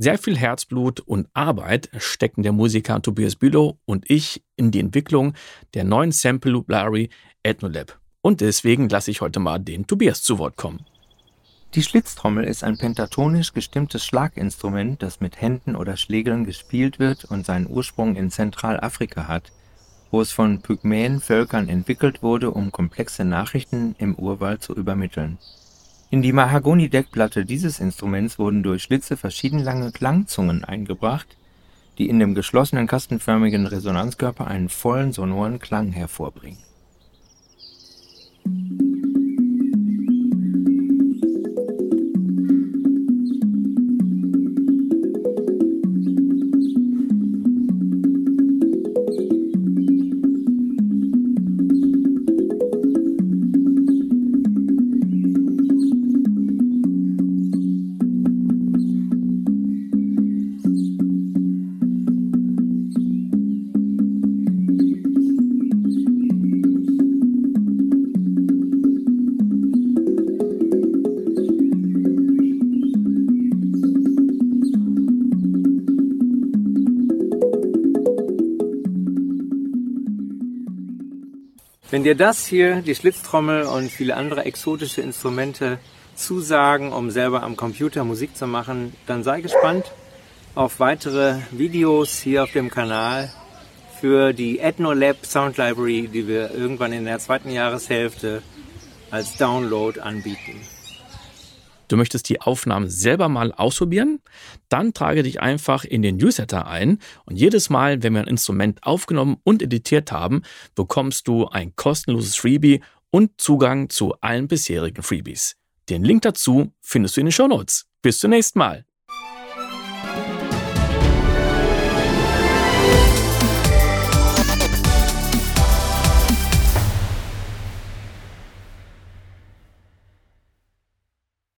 Sehr viel Herzblut und Arbeit stecken der Musiker Tobias Bülow und ich in die Entwicklung der neuen Sample Loop Library Ethnolab. Und deswegen lasse ich heute mal den Tobias zu Wort kommen. Die Schlitztrommel ist ein pentatonisch gestimmtes Schlaginstrument, das mit Händen oder Schlägeln gespielt wird und seinen Ursprung in Zentralafrika hat, wo es von Pygmäen-Völkern entwickelt wurde, um komplexe Nachrichten im Urwald zu übermitteln. In die Mahagoni-Deckplatte dieses Instruments wurden durch Schlitze verschieden lange Klangzungen eingebracht, die in dem geschlossenen kastenförmigen Resonanzkörper einen vollen sonoren Klang hervorbringen Wenn dir das hier, die Schlitztrommel und viele andere exotische Instrumente zusagen, um selber am Computer Musik zu machen, dann sei gespannt auf weitere Videos hier auf dem Kanal für die Ethnolab Sound Library, die wir irgendwann in der zweiten Jahreshälfte als Download anbieten. Du möchtest die Aufnahmen selber mal ausprobieren? Dann trage dich einfach in den Newsletter ein und jedes Mal, wenn wir ein Instrument aufgenommen und editiert haben, bekommst du ein kostenloses Freebie und Zugang zu allen bisherigen Freebies. Den Link dazu findest du in den Show Notes. Bis zum nächsten Mal.